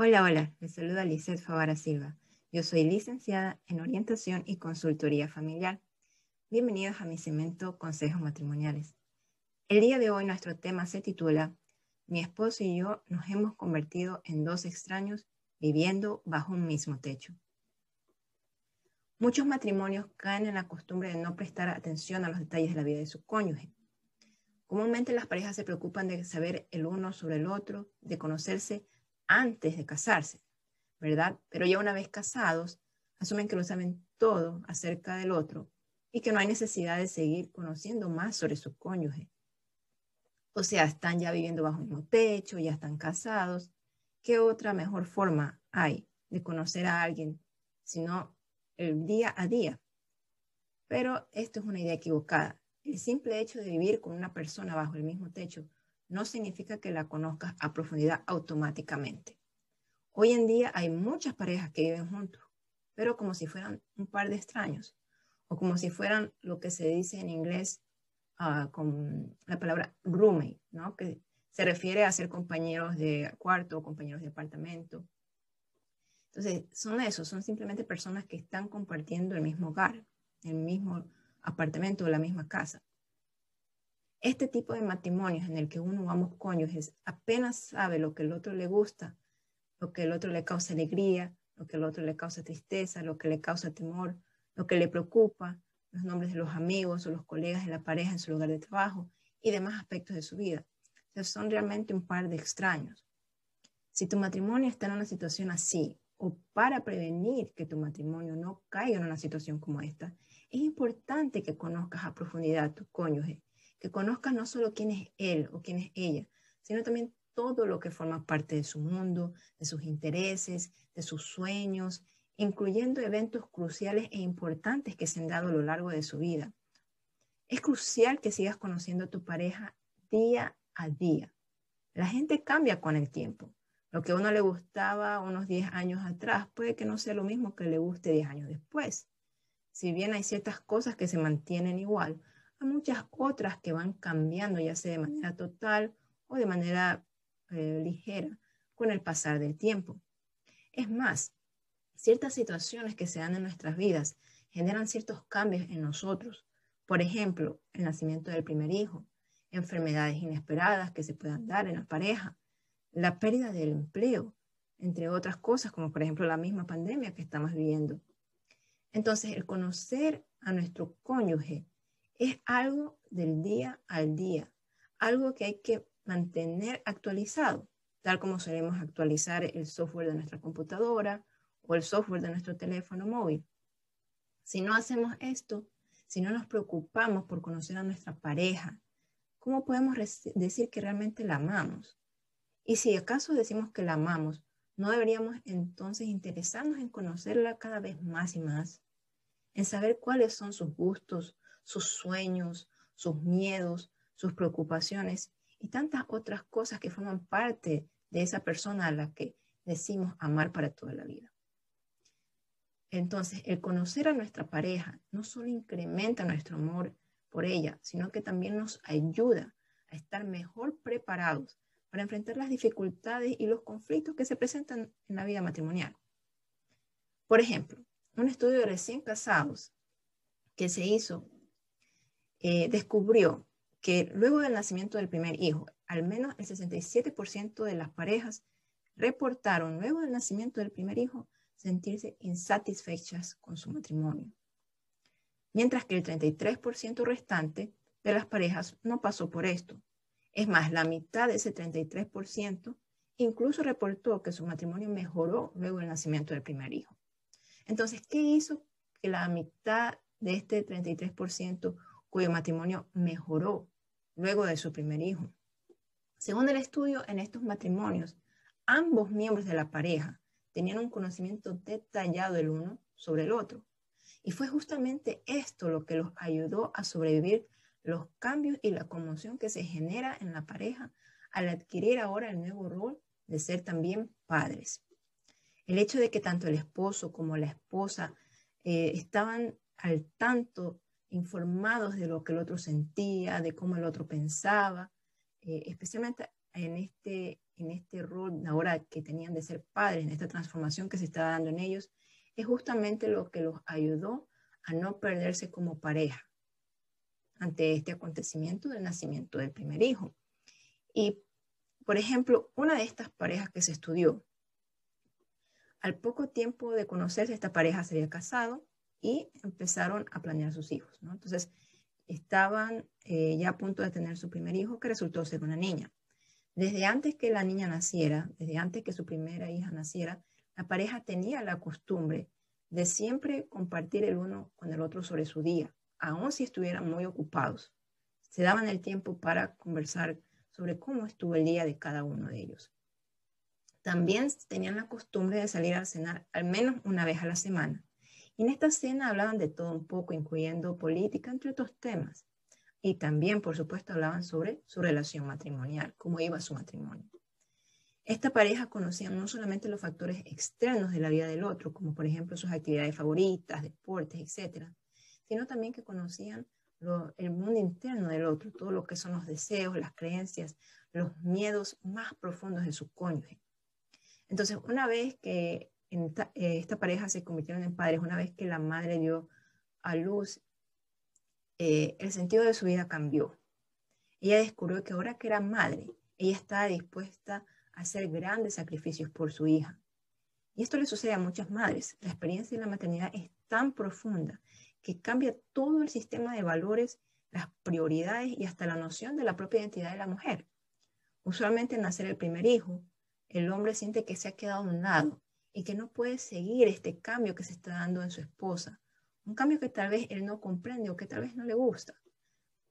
Hola, hola, les saluda Lizeth Favara Silva. Yo soy licenciada en Orientación y Consultoría Familiar. Bienvenidos a mi segmento Consejos Matrimoniales. El día de hoy nuestro tema se titula Mi esposo y yo nos hemos convertido en dos extraños viviendo bajo un mismo techo. Muchos matrimonios caen en la costumbre de no prestar atención a los detalles de la vida de su cónyuge. Comúnmente las parejas se preocupan de saber el uno sobre el otro, de conocerse antes de casarse, ¿verdad? Pero ya una vez casados, asumen que lo saben todo acerca del otro y que no hay necesidad de seguir conociendo más sobre su cónyuge. O sea, están ya viviendo bajo un mismo techo, ya están casados. ¿Qué otra mejor forma hay de conocer a alguien sino el día a día? Pero esto es una idea equivocada. El simple hecho de vivir con una persona bajo el mismo techo no significa que la conozcas a profundidad automáticamente. Hoy en día hay muchas parejas que viven juntos, pero como si fueran un par de extraños, o como si fueran lo que se dice en inglés ah, con la palabra roommate, ¿no? que se refiere a ser compañeros de cuarto o compañeros de apartamento. Entonces, son eso, son simplemente personas que están compartiendo el mismo hogar, el mismo apartamento o la misma casa. Este tipo de matrimonios en el que uno vamos cónyuges apenas sabe lo que el otro le gusta, lo que el otro le causa alegría, lo que el otro le causa tristeza, lo que le causa temor, lo que le preocupa, los nombres de los amigos o los colegas de la pareja en su lugar de trabajo y demás aspectos de su vida. O son realmente un par de extraños. Si tu matrimonio está en una situación así, o para prevenir que tu matrimonio no caiga en una situación como esta, es importante que conozcas a profundidad a tu cónyuge que conozcas no solo quién es él o quién es ella, sino también todo lo que forma parte de su mundo, de sus intereses, de sus sueños, incluyendo eventos cruciales e importantes que se han dado a lo largo de su vida. Es crucial que sigas conociendo a tu pareja día a día. La gente cambia con el tiempo. Lo que a uno le gustaba unos 10 años atrás puede que no sea lo mismo que le guste 10 años después. Si bien hay ciertas cosas que se mantienen igual, a muchas otras que van cambiando, ya sea de manera total o de manera eh, ligera, con el pasar del tiempo. Es más, ciertas situaciones que se dan en nuestras vidas generan ciertos cambios en nosotros. Por ejemplo, el nacimiento del primer hijo, enfermedades inesperadas que se puedan dar en la pareja, la pérdida del empleo, entre otras cosas, como por ejemplo la misma pandemia que estamos viviendo. Entonces, el conocer a nuestro cónyuge es algo del día al día, algo que hay que mantener actualizado, tal como solemos actualizar el software de nuestra computadora o el software de nuestro teléfono móvil. Si no hacemos esto, si no nos preocupamos por conocer a nuestra pareja, ¿cómo podemos decir que realmente la amamos? Y si acaso decimos que la amamos, ¿no deberíamos entonces interesarnos en conocerla cada vez más y más? En saber cuáles son sus gustos, sus sueños, sus miedos, sus preocupaciones y tantas otras cosas que forman parte de esa persona a la que decimos amar para toda la vida. Entonces, el conocer a nuestra pareja no solo incrementa nuestro amor por ella, sino que también nos ayuda a estar mejor preparados para enfrentar las dificultades y los conflictos que se presentan en la vida matrimonial. Por ejemplo, un estudio de recién casados que se hizo eh, descubrió que luego del nacimiento del primer hijo, al menos el 67% de las parejas reportaron luego del nacimiento del primer hijo sentirse insatisfechas con su matrimonio. Mientras que el 33% restante de las parejas no pasó por esto. Es más, la mitad de ese 33% incluso reportó que su matrimonio mejoró luego del nacimiento del primer hijo. Entonces, ¿qué hizo que la mitad de este 33% cuyo matrimonio mejoró luego de su primer hijo. Según el estudio, en estos matrimonios, ambos miembros de la pareja tenían un conocimiento detallado el uno sobre el otro. Y fue justamente esto lo que los ayudó a sobrevivir los cambios y la conmoción que se genera en la pareja al adquirir ahora el nuevo rol de ser también padres. El hecho de que tanto el esposo como la esposa eh, estaban al tanto informados de lo que el otro sentía, de cómo el otro pensaba, eh, especialmente en este en este rol ahora que tenían de ser padres, en esta transformación que se estaba dando en ellos, es justamente lo que los ayudó a no perderse como pareja ante este acontecimiento del nacimiento del primer hijo. Y, por ejemplo, una de estas parejas que se estudió, al poco tiempo de conocerse, esta pareja se había casado y empezaron a planear sus hijos. Entonces, estaban eh, ya a punto de tener su primer hijo, que resultó ser una niña. Desde antes que la niña naciera, desde antes que su primera hija naciera, la pareja tenía la costumbre de siempre compartir el uno con el otro sobre su día, aun si estuvieran muy ocupados. Se daban el tiempo para conversar sobre cómo estuvo el día de cada uno de ellos. También tenían la costumbre de salir a cenar al menos una vez a la semana. En esta cena hablaban de todo un poco, incluyendo política, entre otros temas. Y también, por supuesto, hablaban sobre su relación matrimonial, cómo iba su matrimonio. Esta pareja conocía no solamente los factores externos de la vida del otro, como por ejemplo sus actividades favoritas, deportes, etcétera, sino también que conocían el mundo interno del otro, todo lo que son los deseos, las creencias, los miedos más profundos de su cónyuge. Entonces, una vez que eh, esta, pareja se convirtieron en padres, una vez que la madre dio a luz, eh, el sentido de su vida cambió. Ella descubrió que ahora que era madre, ella estaba dispuesta a hacer grandes sacrificios por su hija. Y esto le sucede a muchas madres. La experiencia de la maternidad es tan profunda que cambia todo el sistema de valores, las prioridades y hasta la noción de la propia identidad de la mujer. Usualmente al nacer el primer hijo, el hombre siente que se ha quedado a un lado y que no puede seguir este cambio que se está dando en su esposa. Un cambio que tal vez él no comprende o que tal vez no le gusta.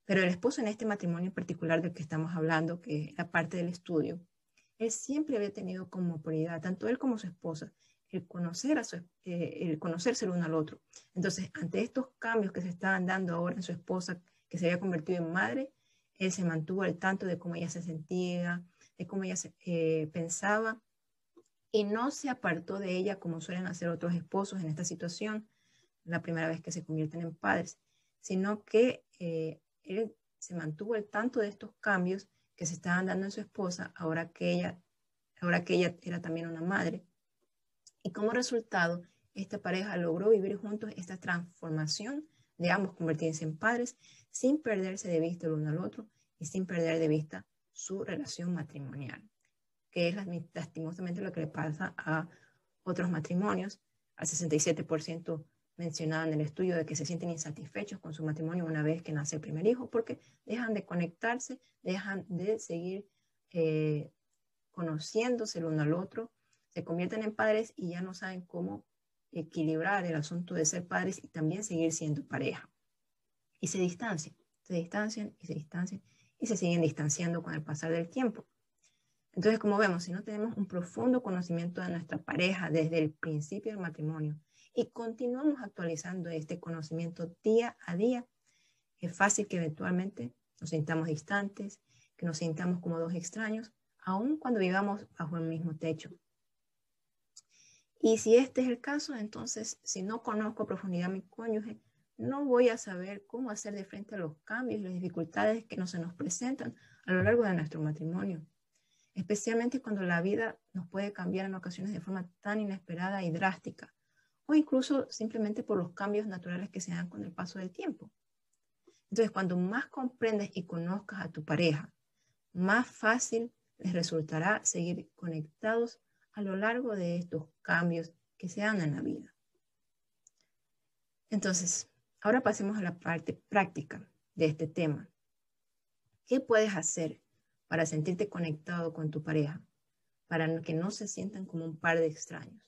Pero el esposo en este matrimonio en particular del que estamos hablando, que es la parte del estudio, él siempre había tenido como prioridad, tanto él como su esposa, el, conocer a su, eh, el conocerse el uno al otro. Entonces, ante estos cambios que se estaban dando ahora en su esposa, que se había convertido en madre, él se mantuvo al tanto de cómo ella se sentía, de cómo ella eh, pensaba, y no se apartó de ella como suelen hacer otros esposos en esta situación, la primera vez que se convierten en padres, sino que eh, él se mantuvo al tanto de estos cambios que se estaban dando en su esposa ahora que ella, ahora que ella era también una madre. Y como resultado, esta pareja logró vivir juntos esta transformación de ambos convertirse en padres sin perderse de vista el uno al otro y sin perder de vista su relación matrimonial, que es lastimosamente lo que le pasa a otros matrimonios. Al 67% mencionado en el estudio de que se sienten insatisfechos con su matrimonio una vez que nace el primer hijo porque dejan de conectarse, dejan de seguir eh, conociéndose el uno al otro se convierten en padres y ya no saben cómo equilibrar el asunto de ser padres y también seguir siendo pareja. Y se distancian, se distancian y se distancian y se siguen distanciando con el pasar del tiempo. Entonces, como vemos, si no tenemos un profundo conocimiento de nuestra pareja desde el principio del matrimonio y continuamos actualizando este conocimiento día a día, es fácil que eventualmente nos sintamos distantes, que nos sintamos como dos extraños, aun cuando vivamos bajo el mismo techo. Y si este es el caso, entonces, si no conozco a profundidad a mi cónyuge, no voy a saber cómo hacer de frente a los cambios y las dificultades que no se nos presentan a lo largo de nuestro matrimonio, especialmente cuando la vida nos puede cambiar en ocasiones de forma tan inesperada y drástica, o incluso simplemente por los cambios naturales que se dan con el paso del tiempo. Entonces, cuando más comprendes y conozcas a tu pareja, más fácil les resultará seguir conectados a lo largo de estos cambios que se dan en la vida. Entonces, ahora pasemos a la parte práctica de este tema. ¿Qué puedes hacer para sentirte conectado con tu pareja, para que no se sientan como un par de extraños?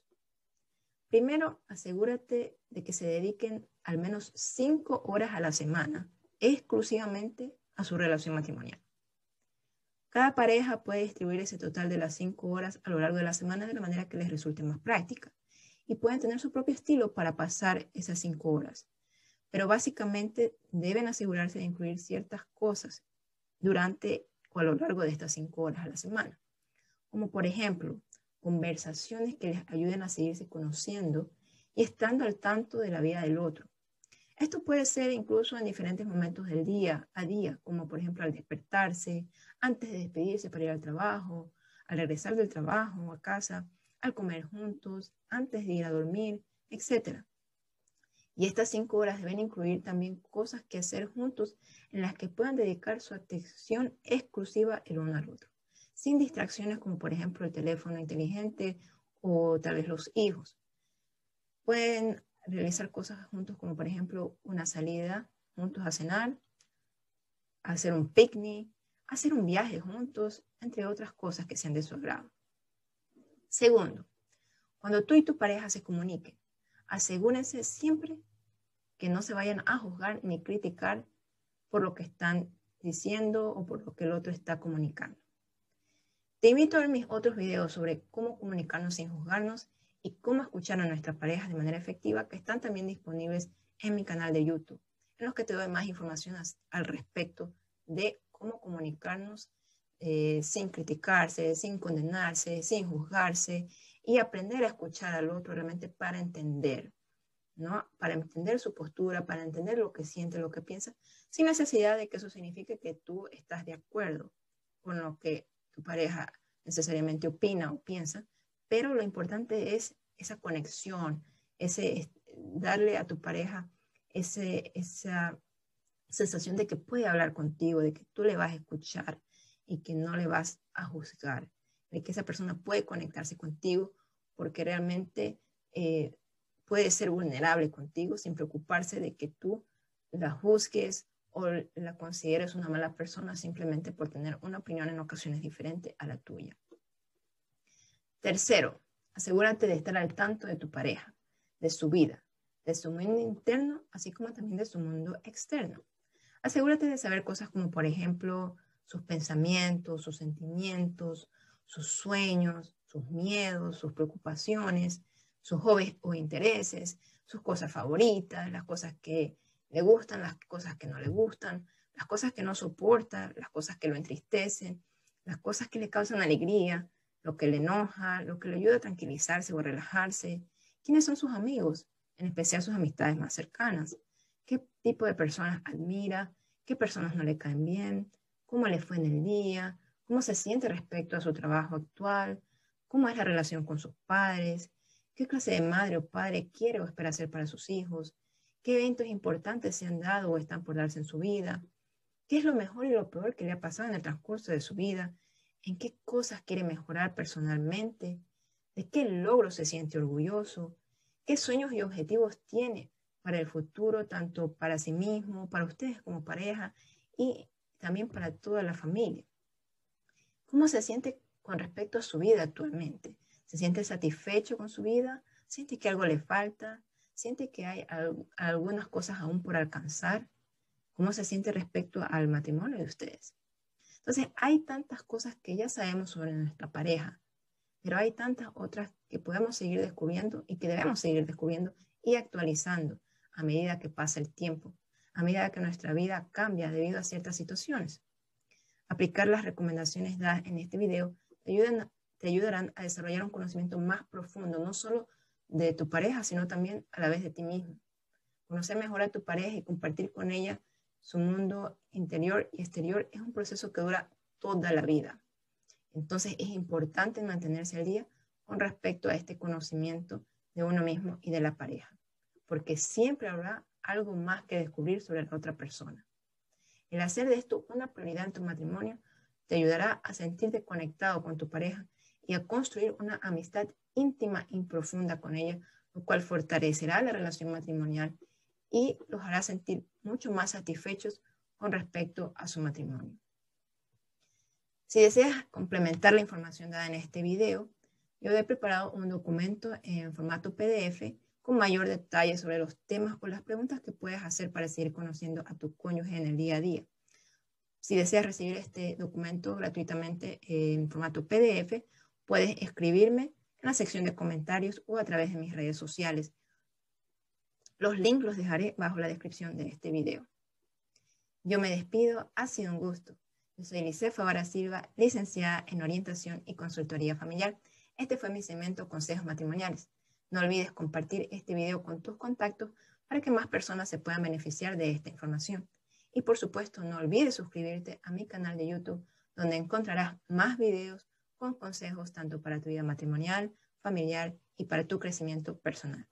Primero, asegúrate de que se dediquen al menos cinco horas a la semana exclusivamente a su relación matrimonial. Cada pareja puede distribuir ese total de las cinco horas a lo largo de la semana de la manera que les resulte más práctica. Y pueden tener su propio estilo para pasar esas cinco horas. Pero básicamente deben asegurarse de incluir ciertas cosas durante a lo largo de estas cinco horas a la semana. Como por ejemplo, conversaciones que les ayuden a seguirse conociendo y estando al tanto de la vida del otro. Esto puede ser incluso en diferentes momentos del día a día, como por ejemplo al despertarse, antes de despedirse para ir al trabajo, al regresar del trabajo o a casa, al comer juntos, antes de ir a dormir, etc. Y estas cinco horas deben incluir también cosas que hacer juntos en las que puedan dedicar su atención exclusiva el uno al otro, sin distracciones como por ejemplo el teléfono inteligente o tal vez los hijos. Pueden realizar cosas juntos como por ejemplo una salida juntos a cenar, hacer un picnic, hacer un viaje juntos, entre otras cosas que sean de su agrado. Segundo, cuando tú y tu pareja se comuniquen, asegúrense siempre que no se vayan a juzgar ni criticar por lo que están diciendo o por lo que el otro está comunicando. Te invito a ver mis otros videos sobre cómo comunicarnos sin juzgarnos y cómo escuchar a nuestra pareja de manera efectiva que están también disponibles en mi canal de YouTube, en los que te doy más información al respecto de cómo comunicarnos eh, sin criticarse, sin condenarse, sin juzgarse y aprender a escuchar al otro realmente para entender, ¿no? Para entender su postura, para entender lo que siente, lo que piensa, sin necesidad de que eso signifique que tú estás de acuerdo con lo que tu pareja necesariamente opina o piensa, pero lo importante es esa conexión, ese darle a tu pareja ese, esa sensación de que puede hablar contigo, de que tú le vas a escuchar y que no le vas a juzgar, de que esa persona puede conectarse contigo porque realmente eh, puede ser vulnerable contigo sin preocuparse de que tú la juzgues o la consideres una mala persona simplemente por tener una opinión en ocasiones diferente a la tuya. Tercero, asegúrate de estar al tanto de tu pareja, de su vida, de su mundo interno, así como también de su mundo externo. Asegúrate de saber cosas como, por ejemplo, sus pensamientos, sus sentimientos, sus sueños, sus miedos, sus preocupaciones, sus hobbies o intereses, sus cosas favoritas, las cosas que le gustan, las cosas que no le gustan, las cosas que no soporta, las cosas que lo entristecen, las cosas que le causan alegría, lo que le enoja, lo que le ayuda a tranquilizarse o a relajarse, quiénes son sus amigos, en especial sus amistades más cercanas, qué tipo de personas admira, qué personas no le caen bien, cómo le fue en el día, cómo se siente respecto a su trabajo actual, cómo es la relación con sus padres, qué clase de madre o padre quiere o espera ser para sus hijos, qué eventos importantes se han dado o están por darse en su vida, qué es lo mejor y lo peor que le ha pasado en el transcurso de su vida, en qué cosas quiere mejorar personalmente, de qué logro se siente orgulloso, qué sueños y objetivos tiene para el futuro, tanto para sí mismo, para ustedes como pareja y también para toda la familia. ¿Cómo se siente con respecto a su vida actualmente? ¿Se siente satisfecho con su vida? ¿Siente que algo le falta? ¿Siente que hay algunas cosas aún por alcanzar? ¿Cómo se siente respecto al matrimonio de ustedes? Entonces, hay tantas cosas que ya sabemos sobre nuestra pareja, pero hay tantas otras que podemos seguir descubriendo y que debemos seguir descubriendo y actualizando a medida que pasa el tiempo, a medida que nuestra vida cambia debido a ciertas situaciones. Aplicar las recomendaciones dadas en este video ayudan, te ayudarán a desarrollar un conocimiento más profundo, no solo de tu pareja, sino también a la vez de ti mismo. Conocer mejor a tu pareja y compartir con ella su mundo interior y exterior es un proceso que dura toda la vida. Entonces es importante mantenerse al día con respecto a este conocimiento de uno mismo y de la pareja porque siempre habrá algo más que descubrir sobre la otra persona. El hacer de esto una prioridad en tu matrimonio te ayudará a sentirte conectado con tu pareja y a construir una amistad íntima y profunda con ella, lo cual fortalecerá la relación matrimonial y los hará sentir mucho más satisfechos con respecto a su matrimonio. Si deseas complementar la información dada en este video, yo he preparado un documento en formato PDF con mayor detalle sobre los temas o las preguntas que puedes hacer para seguir conociendo a tu cónyuge en el día a día. Si deseas recibir este documento gratuitamente en formato PDF, puedes escribirme en la sección de comentarios o a través de mis redes sociales. Los links los dejaré bajo la descripción de este video. Yo me despido, ha sido un gusto. Yo soy Lice Favara Silva, licenciada en Orientación y Consultoría Familiar. Este fue mi segmento Consejos Matrimoniales. No olvides compartir este video con tus contactos para que más personas se puedan beneficiar de esta información. Y por supuesto, no olvides suscribirte a mi canal de YouTube, donde encontrarás más videos con consejos tanto para tu vida matrimonial, familiar y para tu crecimiento personal.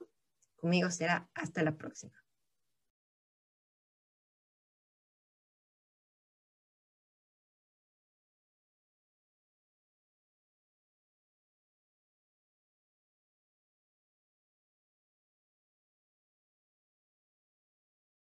Conmigo será hasta la próxima.